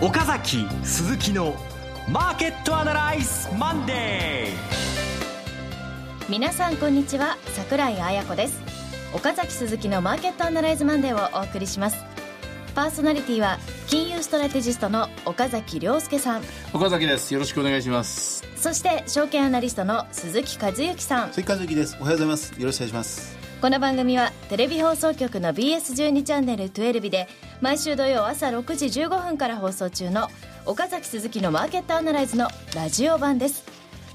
岡崎鈴木のマーケットアナライズマンデー。皆さんこんにちは桜井彩子です。岡崎鈴木のマーケットアナライズマンデーをお送りします。パーソナリティは金融ストラテジストの岡崎良介さん。岡崎です。よろしくお願いします。そして証券アナリストの鈴木一之さん。鈴木一之です。おはようございます。よろしくお願いしますこの番組はテレビ放送局の BS12 チャンネル12で毎週土曜朝6時15分から放送中の岡崎鈴木のマーケットアナライズのラジオ版です。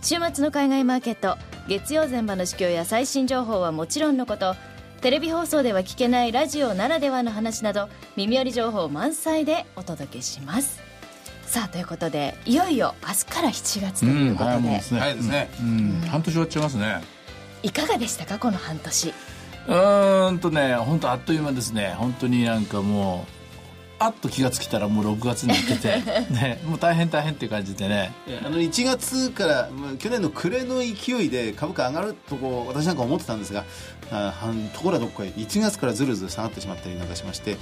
週末の海外マーケット月曜前場の市況や最新情報はもちろんのことテレビ放送では聞けないラジオならではの話など耳寄り情報満載でお届けします。さあということでいよいよ明日から7月ということで、うん、早いですね、うん、半年終わっちゃいますね。いかがでしたかこの半年？うんとね本当あっという間ですね。本当になんかもうあっと気が付きたらもう6月に行ってて、ね、もう大変大変っていう感じでね。あの1月から去年の暮れの勢いで株価上がるとこう私なんか思ってたんですがあところはどこかへ1月からずるずる下がってしまったりなんかしまして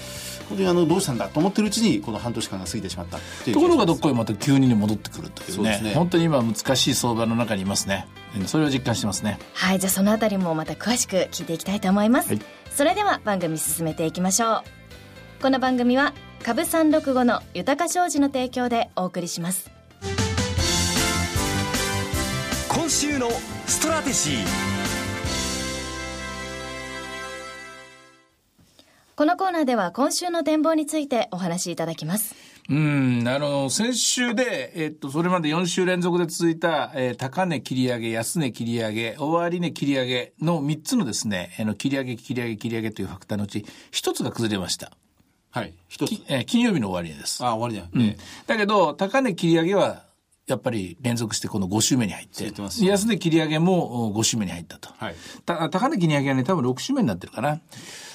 本当にあのどうしたんだと思ってるうちにこの半年間が過ぎてしまったところがどこへまた急に戻ってくるというね。ね。本当に今難しい相場の中にいますね。それを実感してますね。はいじゃあそのあたりもまた詳しく聞いていきたいと思います、はい、それでは番組進めていきましょう。この番組は株三六五の豊か商事の提供でお送りします。今週のストラテジー。このコーナーでは今週の展望についてお話しいただきます。うん、あの、先週で、えっと、それまで4週連続で続いた、えー、高値切り上げ、安値切り上げ、終値切り上げの3つのですね、あの、切り上げ、切り上げ、切り上げというファクターのうち、1つが崩れました。はい。一つ。えー、金曜日の終値です。あ、終値だ。うん。だけど、高値切り上げは、やっぱり連続してこの5週目に入って、て安値切り上げも5週目に入ったと。はい。た高値切り上げはね、多分6週目になってるかな。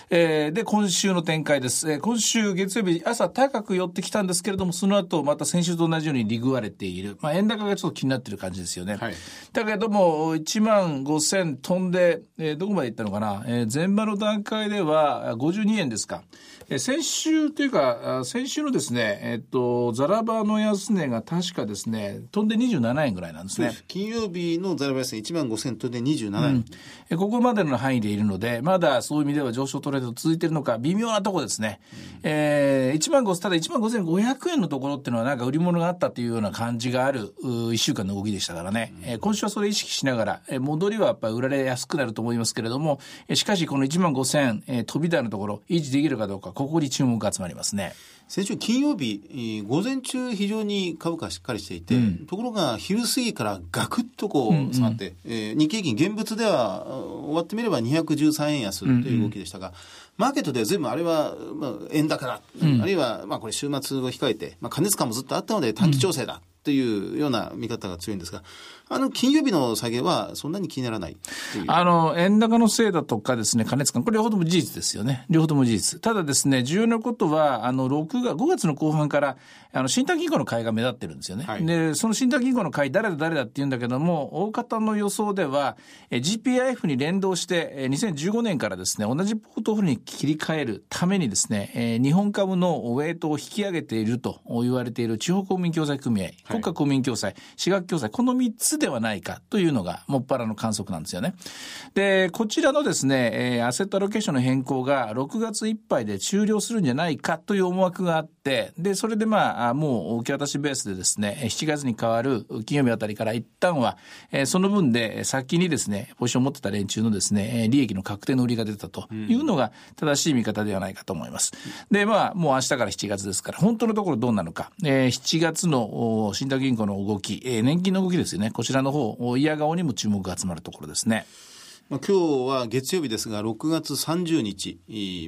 えー、で、今週の展開です。えー、今週月曜日朝高く寄ってきたんですけれども、その後また先週と同じように利食われている。まあ、円高がちょっと気になってる感じですよね。はい。だけども、1万5千飛んで、えー、どこまで行ったのかなえー、前場の段階では52円ですか。え先週というか、先週のですね、えっと、ザラバの安値が確かですね、飛んで27円ぐらいなんですね。金曜日のザラバ安値1万5000飛んで27円、うん、ここまでの範囲でいるので、まだそういう意味では上昇トレード続いているのか、微妙なところですね。うん、えー、1万5、ただ1万5500円のところっていうのはなんか売り物があったというような感じがある、1週間の動きでしたからね。うん、えー、今週はそれ意識しながら、えー、戻りはやっぱり売られやすくなると思いますけれども、えー、しかしこの1万5000、えー、飛び台のところ、維持できるかどうか、ここに注目が集まりますね。先週金曜日、午前中非常に株価しっかりしていて、うん、ところが昼過ぎからガクッとこう下がって、うんうん、えー、日経平均現物では終わってみれば213円安という動きでしたが、うんうん、マーケットでは全部あれは、まあ、円高だ、うん、あるいはまあこれ週末を控えて、まあ、加熱感もずっとあったので短期調整だ。というような見方が強いんですが、あの、金曜日の下げはそんなに気にならないあの、円高のせいだとかですね、加熱感、これ両方とも事実ですよね。両方とも事実。ただですね、重要なことは、あの、6月、5月の後半から、あの、信託銀行の買いが目立ってるんですよね。はい、で、その信託銀行の買い、誰だ誰だって言うんだけども、大方の予想では、え GPIF に連動して、え2015年からですね、同じポートフォリオに切り替えるためにですね、え日本株のウェイトを引き上げていると言われている地方公民共済組合、国家公民共済、私学共済、この3つではないかというのが、もっぱらの観測なんですよね。で、こちらのですね、えー、アセットアロケーションの変更が6月いっぱいで終了するんじゃないかという思惑があって、で、それでまあ、もう受け渡しベースでですね、7月に変わる金曜日あたりから一旦は、えー、その分で先にですね、ポジションを持ってた連中のですね、利益の確定の売りが出たというのが正しい見方ではないかと思います。で、まあ、もう明日から7月ですから、本当のところどうなのか、えー、7月の信託銀行の動き、えー、年金の動きですよね、ちらの方、嫌顔にも注目が集まるところですね。まあ、今日は月曜日ですが、6月30日。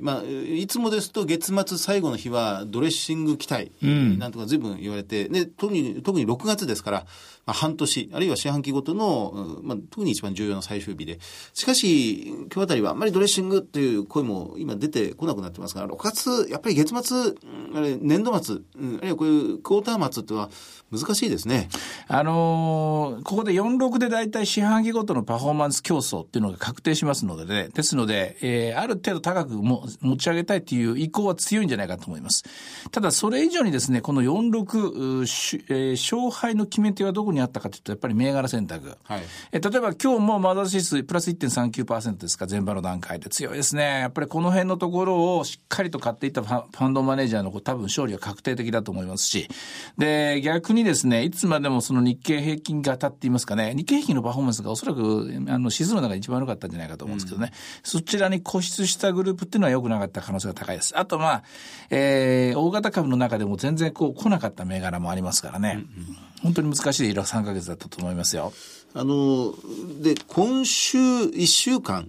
まあ、いつもですと月末最後の日はドレッシング期待、うん、なんとか随分言われて、で、特に、特に6月ですから、まあ、半年、あるいは四半期ごとの、まあ、特に一番重要な最終日で。しかし、今日あたりはあんまりドレッシングっていう声も今出てこなくなってますから、6月、やっぱり月末、あれ年度末、あるいはこういうクォーター末っては難しいですね。あのー、ここで46で大体四半期ごとのパフォーマンス競争っていうののが確定しますのでね、ですので、えー、ある程度高くも持ち上げたいという意向は強いんじゃないかと思います。ただ、それ以上にですね、この46、えー、勝敗の決め手はどこにあったかというと、やっぱり銘柄選択。はい、えー、例えば今日もマザー指数プラス1.39%ですか、前場の段階で強いですね。やっぱりこの辺のところをしっかりと買っていったファンドマネージャーの多分勝利は確定的だと思いますし、で、逆にですね、いつまでもその日経平均型って言いますかね、日経平均のパフォーマンスがおそらく、あの、指数の中で一番悪かったんじゃないかと思うんですけどね、うん、そちらに固執したグループっていうのは良くなかった可能性が高いです。あとまあ、えー、大型株の中でも全然こう来なかった銘柄もありますからね、うんうん、本当に難しい3か月だったと思いますよ。あの、で、今週1週間、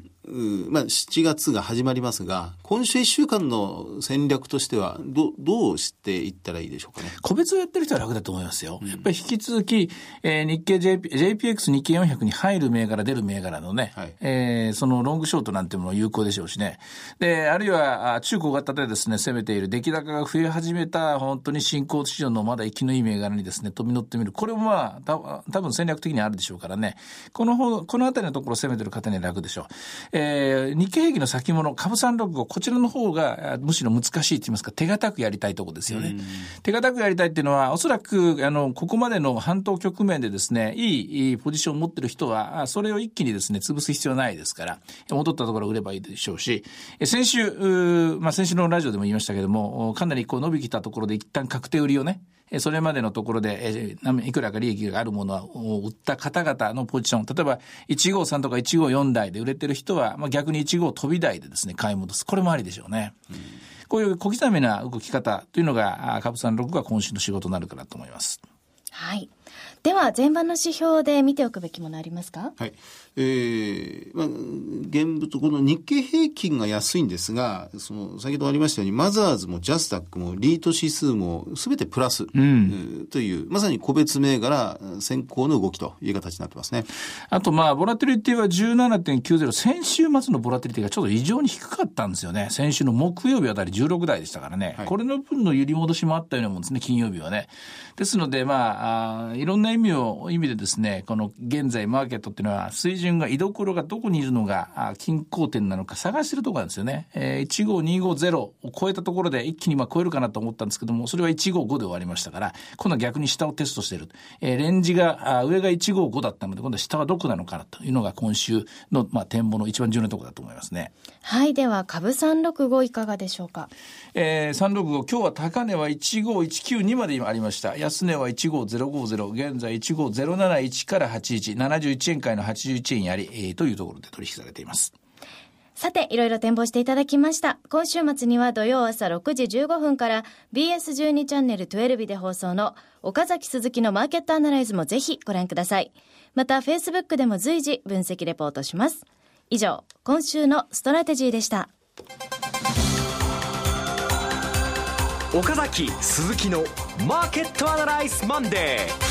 まあ、7月が始まりますが、今週1週間の戦略としては、どどうしていったらいいでしょうかね？個別をやってる人は楽だと思いますよ。うん、やっぱり引き続き、えー、日経 JP JPX 日経400に入る銘柄、出る銘柄のね、はい、えー、そのロングショートなんていうのも有効でしょうしね。で、あるいは、中小型でですね、攻めている出来高が増え始めた、本当に新興市場のまだ生きのいい銘柄にですね、飛び乗ってみる。これもまあ、た多分戦略的にあるでしょうからね。この、このあたりのところを攻めてる方には楽でしょう。えー、日経平均の先物、株365、こちらの方がむしろ難しいと言いますか、手堅くやりたいところですよね。手堅くやりたいっていうのは、おそらく、あの、ここまでの半島局面でですね、いいポジションを持ってる人は、それを一気にですね、潰す必要ないですから、戻ったところを売ればいいでしょうし、先週、まあ先週のラジオでも言いましたけども、かなりこう伸びきたところで一旦確定売りをね、それまでのところで、いくらか利益があるものを売った方々のポジション、例えば1号3とか1号4台で売れてる人は、まあ、逆に1号飛び台でですね、買い戻す。これもありでしょうね。うん、こういう小刻みな動き方というのが、株三六が今週の仕事になるかなと思います。はい。では、前場の指標で見ておくべきものありますか？はい。えー、まあ、現物、この日経平均が安いんですが、その、先ほどありましたように、マザーズもジャスタックもリート指数もすべてプラス、うん、という、まさに個別銘柄先行の動きという形になってますね。あと、まあ、ボラティリティは17.90、先週末のボラティリティがちょっと異常に低かったんですよね。先週の木曜日あたり16台でしたからね。はい、これの分の揺り戻しもあったようなもんですね、金曜日はね。ですので、まあ、あいろんな意味を、意味でですね、この現在マーケットっていうのは水準準が、居所がどこにいるのが均衡点なのか探してるところなんですよね。えー、15250を超えたところで一気にまあ超えるかなと思ったんですけども、それは155で終わりましたから、今度は逆に下をテストしている。えー、レンジが、上が155だったので、今度は下はどこなのかなというのが今週の、まあ、展望の一番重要なところだと思いますね。はい。では、株365いかがでしょうか？えー、365、今日は高値は15192までありました。安値は15050、現在15071から81、71円買いの81円やり、えー、というところで取引されています。さて、いろいろ展望していただきました。今週末には土曜朝6時15分から BS12 チャンネル12で放送の岡崎鈴木のマーケットアナライズもぜひご覧ください。また、Facebook でも随時分析レポートします。以上、今週のストラテジーでした。岡崎鈴木のマーケットアナライズマンデー。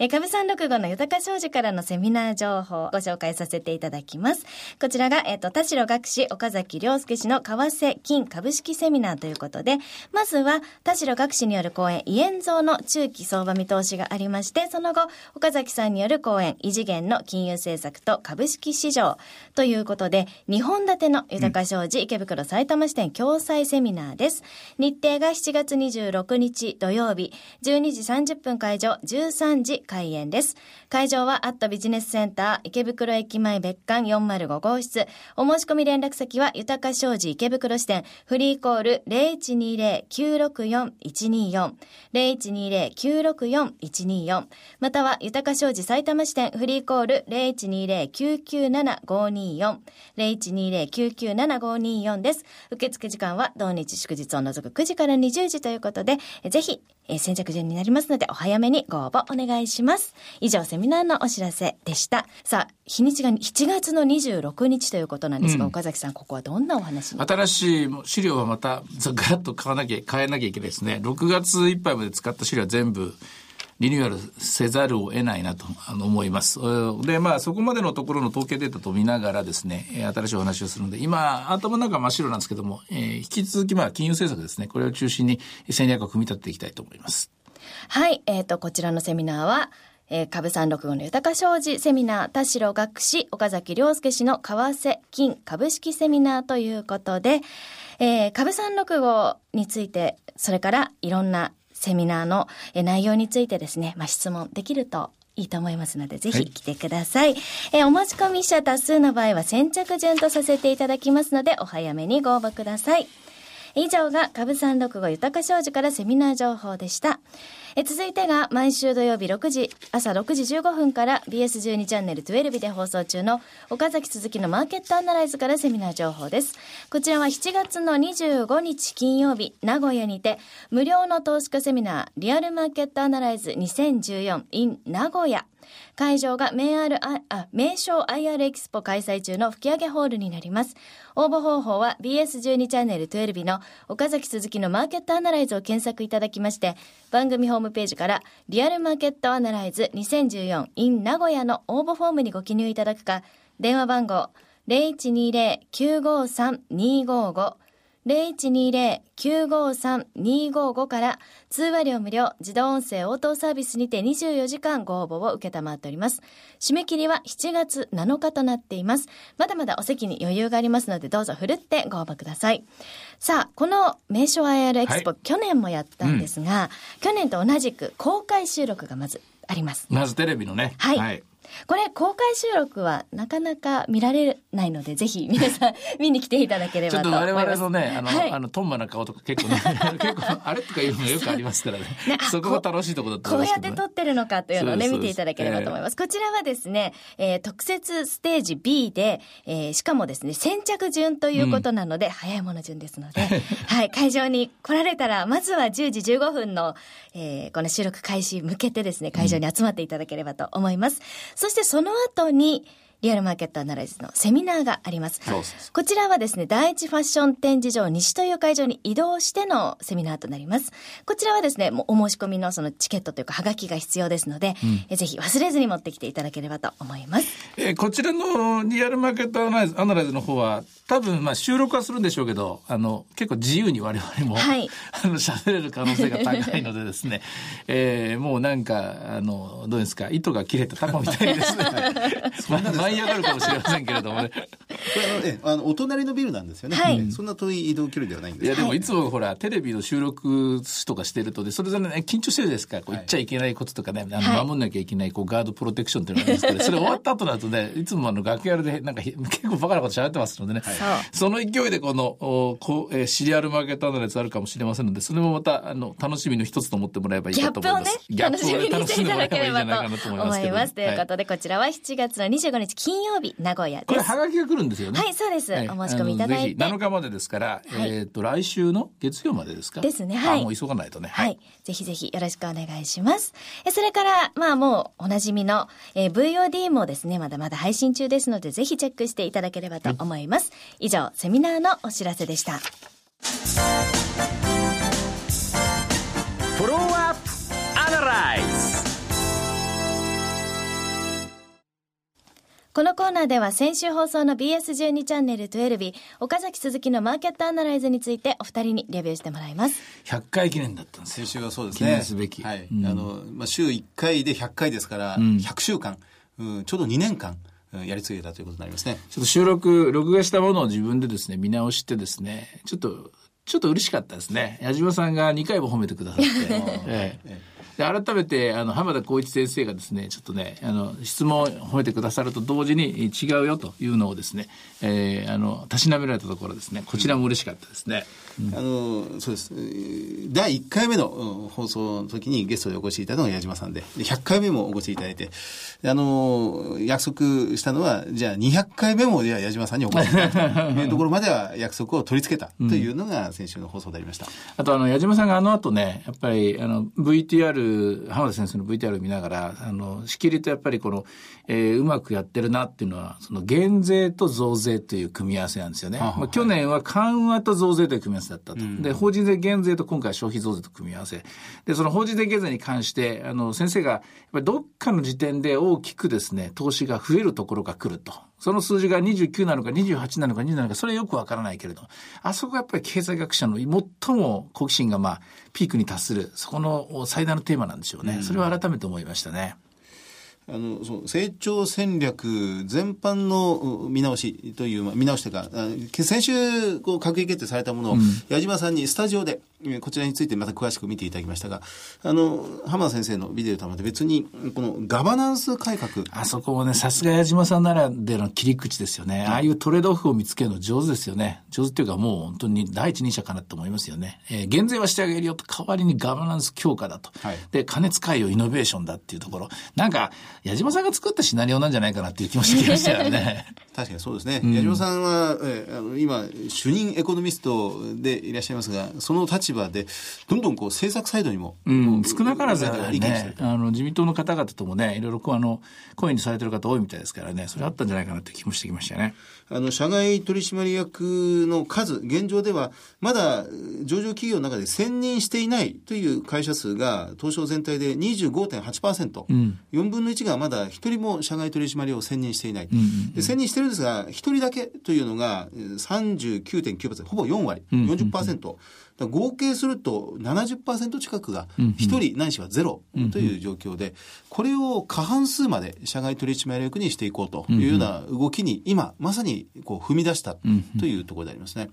え、株三六五の豊商事からのセミナー情報をご紹介させていただきます。こちらが、えっ、と、田代岳氏岡崎良介氏の為替金株式セミナーということで、まずは田代岳氏による講演、イエンゾーの中期相場見通しがありまして、その後、岡崎さんによる講演、異次元の金融政策と株式市場ということで、2本立ての豊か商事、池袋埼玉支店共催セミナーです。日程が7月26日土曜日、12時30分会場、13時開演です。会場はアットビジネスセンター池袋駅前別館405号室。お申し込み連絡先は豊か商事池袋支店フリーコール0120-964-124 0120-964-124または豊か商事埼玉支店フリーコール0120-997-524 0120-997-524です。受付時間は同日祝日を除く9時から20時ということで、ぜひえー、先着順になりますので、お早めにご応募お願いします。以上、セミナーのお知らせでした。さあ、日にちが7月の26日ということなんですが、うん、岡崎さん、ここはどんなお話新しい資料はまた、ガラッと買わなきゃ、変えなきゃいけないですね。6月いっぱいまで使った資料は全部、リニューアルせざるを得ないなと思います。で、まあ、そこまでのところの統計データと見ながらですね、新しいお話をするので、今、頭の中真っ白なんですけども、えー、引き続き、まあ、金融政策ですね、これを中心に戦略を組み立てていきたいと思います。はい、えっ、ー、と、こちらのセミナーは、えー、株三六五の豊商事セミナー、田代学士、岡崎良介氏の為替金株式セミナーということで、えー、株三六五について、それからいろんなセミナーの内容についてですね、まあ、質問できるといいと思いますので、ぜひ来てください。はい、えー、お申し込み者多数の場合は先着順とさせていただきますので、お早めにご応募ください。以上が株三六五豊か商事からセミナー情報でした。え続いてが毎週土曜日6時、朝6時15分から BS12 チャンネル12で放送中の岡崎鈴木のマーケットアナライズからセミナー情報です。こちらは7月の25日金曜日、名古屋にて無料の投資家セミナーリアルマーケットアナライズ2014 in 名古屋会場が名あるあ名称 IR エキスポ開催中の吹上ホールになります。応募方法は BS12 チャンネル12の岡崎鈴木のマーケットアナライズを検索いただきまして、番組ホームページからリアルマーケットアナライズ 2014in 名古屋の応募フォームにご記入いただくか、電話番号0120-953-255 0120-953-255から通話料無料自動音声応答サービスにて24時間ご応募を受けたまっております。締め切りは7月7日となっています。まだまだお席に余裕がありますのでどうぞふるってご応募ください。さあ、この名所 IR エキスポ、はい、去年もやったんですが、うん、去年と同じく公開収録がまずあります。まずテレビのね。はい、はいこれ公開収録はなかなか見られないのでぜひ皆さん 見に来ていただければと思います。ちょっと我々のねあの、はい、あのトンマな顔とか結構ね 結構あれとかいうのがよくありますからね。ねそこが楽しいところだと思います、ね、こうやって撮ってるのかというのをね見ていただければと思います。こちらはですね、えー、特設ステージ B で、えー、しかもですね先着順ということなので、うん、早いもの順ですので、はい会場に来られたらまずは10時15分の、えー、この収録開始向けてですね会場に集まっていただければと思います。うん、そしてその後に、リアルマーケットアナライズのセミナーがあります。こちらはですね、第一ファッション展示場西という会場に移動してのセミナーとなります。こちらはですね、もうお申し込みのそのチケットというか、はがきが必要ですので、うん、えぜひ忘れずに持ってきていただければと思います。えー、こちらのリアルマーケットアナライズアナライズの方は、多分まあ収録はするんでしょうけど、あの、結構自由に我々も、はい、あの、喋れる可能性が高いのでですね、えー、もうなんか、あの、どうですか、糸が切れたタコみたいにですね、そんな舞い上がるかもしれませんけれどもね。これあの、え、あの、お隣のビルなんですよね。はい、そんな遠い移動距離ではないんです。いや、でもい。つもほら、テレビの収録とかしてるとで、それぞれね、緊張してるですか。ら、こう言っちゃいけないこととかね、あの、守んなきゃいけない、こう、ガードプロテクションっていうのがあるんですけど、それ終わった後だとね、いつもあの、楽屋で、なんか、結構バカなこと喋ってますのでね、その勢いでこの、おこうえー、シリアルマーケットアナライズあるかもしれませんので、それもまた、あの、楽しみの一つと思ってもらえばいいかと思います。ギャップをね、楽しんでもらえばいいんじゃないかなと思います。ということで、こちらは7月の25日金曜日、名古屋です。これ、はがきが来るんですよね。はい、そうです。はい、お申し込みいただいて。7日までですから、はい、えっ、と、来週の月曜までですか？ですね、はい。もう急がないとね。はい。ぜひぜひよろしくお願いします。えそれから、まあもうおなじみの、えー、VOD もですね、まだまだ配信中ですので、ぜひチェックしていただければと思います。以上、セミナーのお知らせでした。フォローこのコーナーでは先週放送の BS12 チャンネル12日、岡崎鈴木のマーケットアナライズについてお二人にレビューしてもらいます。100回記念だったんです先週はそうですね。記念すべき。はい。うん、あの、まあ、週1回で100回ですから、うん、100週間、うん、ちょうど2年間、やり継げたということになりますね。ちょっと収録、録画したものを自分でですね、見直してですね、ちょっと、ちょっと嬉しかったですね。矢島さんが2回も褒めてくださって。ええで改めてあの浜田光一先生がですねちょっとねあの質問を褒めてくださると同時に違うよというのをですね、えー、あのたしなめられたところですねこちらも嬉しかったですね。あのそうです。第1回目の放送の時にゲストでお越しいただいたのが矢島さんでで100回目もお越しいただいてあの約束したのはじゃあ200回目もじゃあ矢島さんにお越しいただくという ところまでは約束を取り付けたというのが先週の放送でありました。うん、あとあの矢島さんがあの後ねやっぱりあの VTR 浜田先生の VTR を見ながらあのしきりとやっぱりこの、えー、うまくやってるなっていうのはその減税と増税という組み合わせなんですよね。ははまあ、去年は緩和と増税という組み合わせだったと。うん、で、法人税減税と今回消費増税と組み合わせ。で、その法人税減税に関して、あの、先生が、やっぱりどっかの時点で大きくですね、投資が増えるところが来ると。その数字が29なのか28なのか2なのか、それはよくわからないけれど、あそこがやっぱり経済学者の最も好奇心がまあ、ピークに達する、そこの最大のテーマなんでしょうね。それは改めて思いましたね。あのその成長戦略全般の見直しという、まあ、見直しというか、先週こう閣議決定されたものを、矢島さんにスタジオで、こちらについてまた詳しく見ていただきましたが、あの、浜田先生のビデオとはまた別に、このガバナンス改革。あそこもね、さすが矢島さんならでの切り口ですよね。ああいうトレードオフを見つけるの上手ですよね。上手っていうかもう本当に第一人者かなと思いますよね。えー、減税はしてあげるよと、代わりにガバナンス強化だと。はい、で、金使いをイノベーションだっていうところ。なんか、矢島さんが作ったシナリオなんじゃないかなっていう気もしてきましたよね。確かにそうですね。うん、矢島さんは、えー、今、主任エコノミストでいらっしゃいますが、その立場で、どんどんこう政策サイドにも、うん、少なからず、ね、あの自民党の方々ともね、いろいろこうあの声にされてる方多いみたいですからね、それあったんじゃないかなって気もしてきましたね。あの社外取締役の数、現状ではまだ上場企業の中で選任していないという会社数が東証全体で25.8%、うん、4分の1がまだ1人も社外取締役を選任していない、うんうんうん、で選任してるんですが、1人だけというのが39.9%、ほぼ4割、40%。うんうん合計すると70%近くが1人ないしはゼロという状況で、これを過半数まで社外取締役にしていこうというような動きに今まさにこう踏み出したというところでありますね。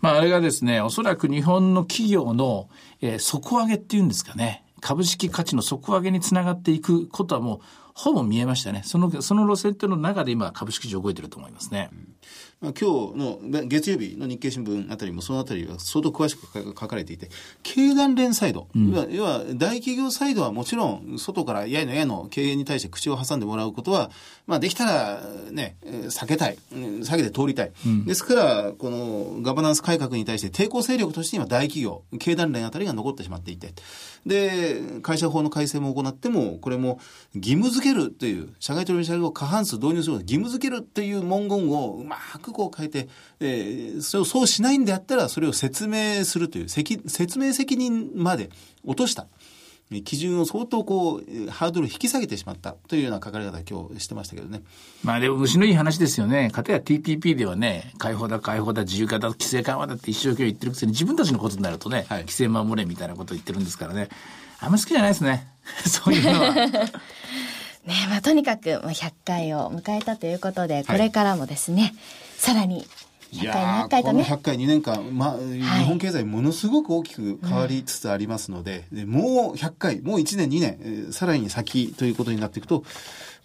まあ、あれがですね、おそらく日本の企業の、えー、底上げっていうんですかね、株式価値の底上げにつながっていくことはもうほぼ見えましたね。その、その路線というの中で今株式市場動いてると思いますね。うんまあ、今日の月曜日の日経新聞あたりもそのあたりは相当詳しく書かれていて、経団連サイド、うん、要は大企業サイドはもちろん外からやいのやの経営に対して口を挟んでもらうことは、まあできたらね、避けたい、避けて通りたい。うん、ですから、このガバナンス改革に対して抵抗勢力として今大企業、経団連あたりが残ってしまっていて、で、会社法の改正も行っても、これも義務付けるという、社外取締役を過半数導入する義務付けるという文言をうまくこう変えて、えー、それをそうしないんであったら、それを説明するという説明責任まで落とした。基準を相当こう、ハードルを引き下げてしまったというような書かれ方今日してましたけどね。まあでも虫のいい話ですよね。かたや TPP ではね、解放だ解放だ自由化だ規制緩和だって一生懸命言ってるくせに自分たちのことになるとね、はい、規制守れみたいなことを言ってるんですからね。あんま好きじゃないですね。そういうのは。ねまあとにかく100回を迎えたということで、これからもですね、はい、さらに100回200回とね。この100回2年間、まあ、日本経済ものすごく大きく変わりつつありますので、うん、でもう100回、もう1年2年、えー、さらに先ということになっていくと、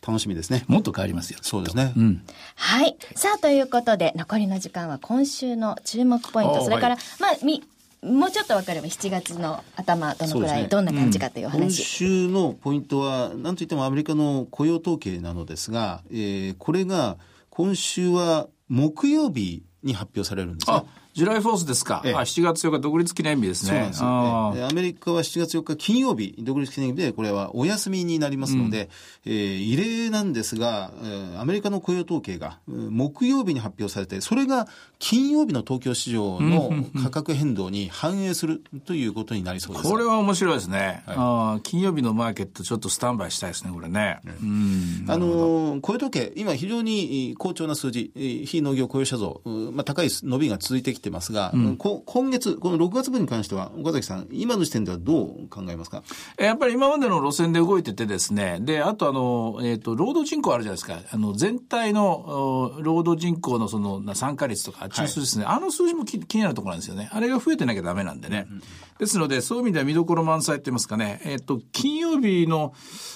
楽しみですね。もっと変わりますよ。そうですね。うん。はい。さあ、ということで、残りの時間は今週の注目ポイント、それから、はい、まあ、み、もうちょっと分かれば7月の頭どのくらい、どんな感じかという話、うん、今週のポイントは何といってもアメリカの雇用統計なのですが、えー、これが今週は木曜日に発表されるんですね。ジュライフォースですか。ええ、あ7月4日独立記念日ですね。そうなんですよ、ね、アメリカは7月4日金曜日、独立記念日で、これはお休みになりますので、うん、えー、異例なんですが、えー、アメリカの雇用統計が木曜日に発表されて、それが金曜日の東京市場の価格変動に反映するということになりそうです。これは面白いですね。はい、あ金曜日のマーケットちょっとスタンバイしたいですね、これね。うん、あの雇用統計、今非常に好調な数字、非農業雇用者像、まあ、高い伸びが続いてきてますが、うん今月、この6月分に関しては、岡崎さん、今の時点ではどう考えますか？やっぱり今までの路線で動いててですね、で、あとあの、えっ、ー、と、労働人口あるじゃないですか。あの、全体の労働人口のその参加率とか、中数ですね、はい、あの数字も気になるところなんですよね。あれが増えてなきゃダメなんでね。うんですので、そういう意味では見どころ満載って言いますかね、えっ、ー、と、金曜日の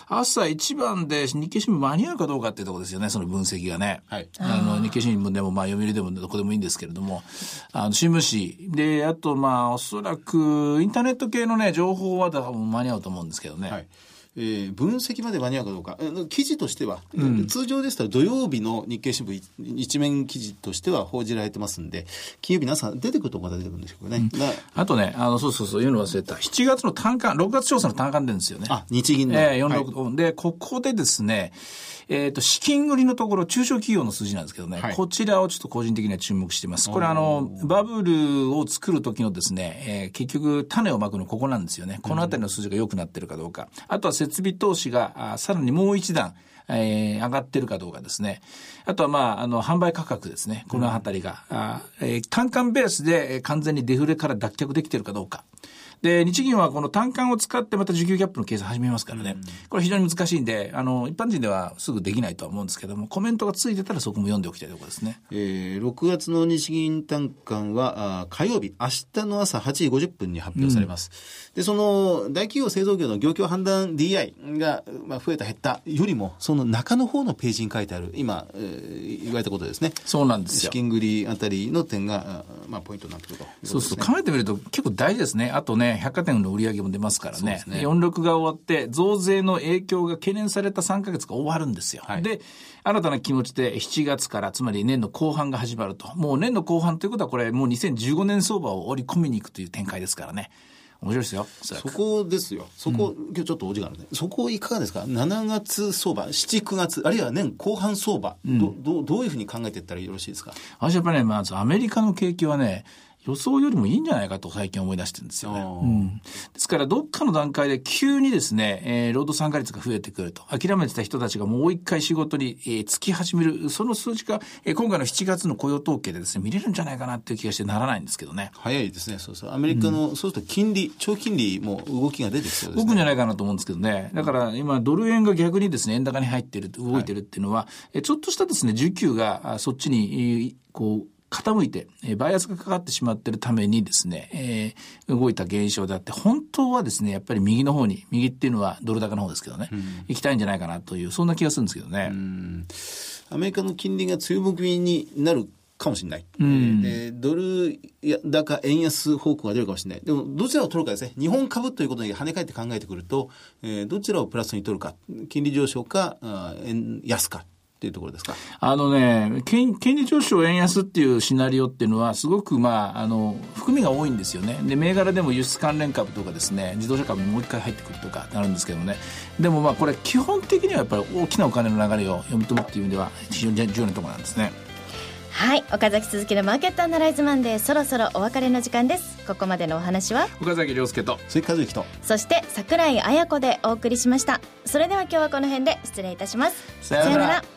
朝一番で日経新聞間に合うかどうかっていうところですよね、その分析がね。はい。あの、日経新聞でも、まあ、読売でもどこでもいいんですけれども、あの、新聞紙。で、あと、まあ、おそらく、インターネット系のね、情報は多分間に合うと思うんですけどね。はい。えー、分析まで間に合うかどうか、記事としては、うん、通常ですと土曜日の日経新聞一面記事としては報じられてますんで、金曜日の朝出てくるとまだ出てくるんでしょうかね。うん、あとね、あの、そうそうそう、言うの忘れた。7月の単価、6月調査の単価出るんですよね。あ、日銀の。えー、46、はい、で、ここでですね、えっ、ー、と、資金繰りのところ、中小企業の数字なんですけどね、はい、こちらをちょっと個人的には注目しています。これあの、バブルを作る時のですね、えー、結局、種をまくのここなんですよね。このあたりの数字が良くなってるかどうか。あとは設備投資が、さらにもう一段、えー、上がってるかどうかですね。あとはまあ、あの、販売価格ですね。このあたりが、あえー、単価ベースで完全にデフレから脱却できてるかどうか。で、日銀はこの単価を使ってまた需給ギャップの計算始めますからね。これ非常に難しいんで、あの、一般人ではすぐできないとは思うんですけども、コメントがついてたらそこも読んでおきたいところですね。えー、6月の日銀単価は、あ火曜日、明日の朝8時50分に発表されます。うん、で、その、大企業製造業の業況判断 DI が、まあ、増えた減ったよりも、その中の方のページに書いてある、今、えー、言われたことですね。そうなんですよ。資金繰りあたりの点が、まあ、ポイントになってくると、ね、そうすると考えてみると結構大事ですね。あとね、百貨店の売り上げも出ますからね。ね46が終わって、増税の影響が懸念された3か月が終わるんですよ。はい、で、新たな気持ちで7月から、つまり年の後半が始まると。もう年の後半ということはこれもう2015年相場を織り込みに行くという展開ですからね。面白いですよ。そこですよ。そこ、うん、今日ちょっとお時間あるね。そこいかがですか ?7 月相場、7、9月、あるいは年後半相場、うん、どどどういうふうに考えていったらよろしいですか？私やっぱりね、まずアメリカの景気はね、予想よりもいいんじゃないかと最近思い出してるんですよね。うん、ですから、どっかの段階で急にですね、えー、労働参加率が増えてくると。諦めてた人たちがもう一回仕事に、えー、つき始める。その数字が、えー、今回の7月の雇用統計でですね、見れるんじゃないかなっていう気がしてならないんですけどね。早いですね。そうそう。アメリカの、うん、そうすると金利、長期金利も動きが出てきそうですね。動くんじゃないかなと思うんですけどね。だから今、ドル円が逆にですね、円高に入ってる、動いてるっていうのは、はい、ちょっとしたですね、需給がそっちに、こう、傾いて、えー、バイアスがかかってしまっているためにですね、えー、動いた現象であって、本当はですね、やっぱり右の方に、右っていうのはドル高の方ですけどね、うん、行きたいんじゃないかなという、そんな気がするんですけどね。アメリカの金利が強含みになるかもしれない。うん、でドル高円安方向が出るかもしれない。でも、どちらを取るかですね。日本株ということに跳ね返って考えてくると、えー、どちらをプラスに取るか。金利上昇か、あ円安か。っていうところですか？あのね、金利上昇円安っていうシナリオっていうのは、すごく、まあ、あの、含みが多いんですよね。で、銘柄でも輸出関連株とかですね、自動車株にもう一回入ってくるとかなるんですけどね。でもまあ、これ、基本的にはやっぱり大きなお金の流れを読み取るっていう意味では、非常に重要なところなんですね。はい岡崎鈴木のマーケットアナライズマンデーそろそろお別れの時間です。ここまでのお話は？岡崎亮介と鈴木和之と。そして櫻井彩子でお送りしました。それでは今日はこの辺で失礼いたします。さよなら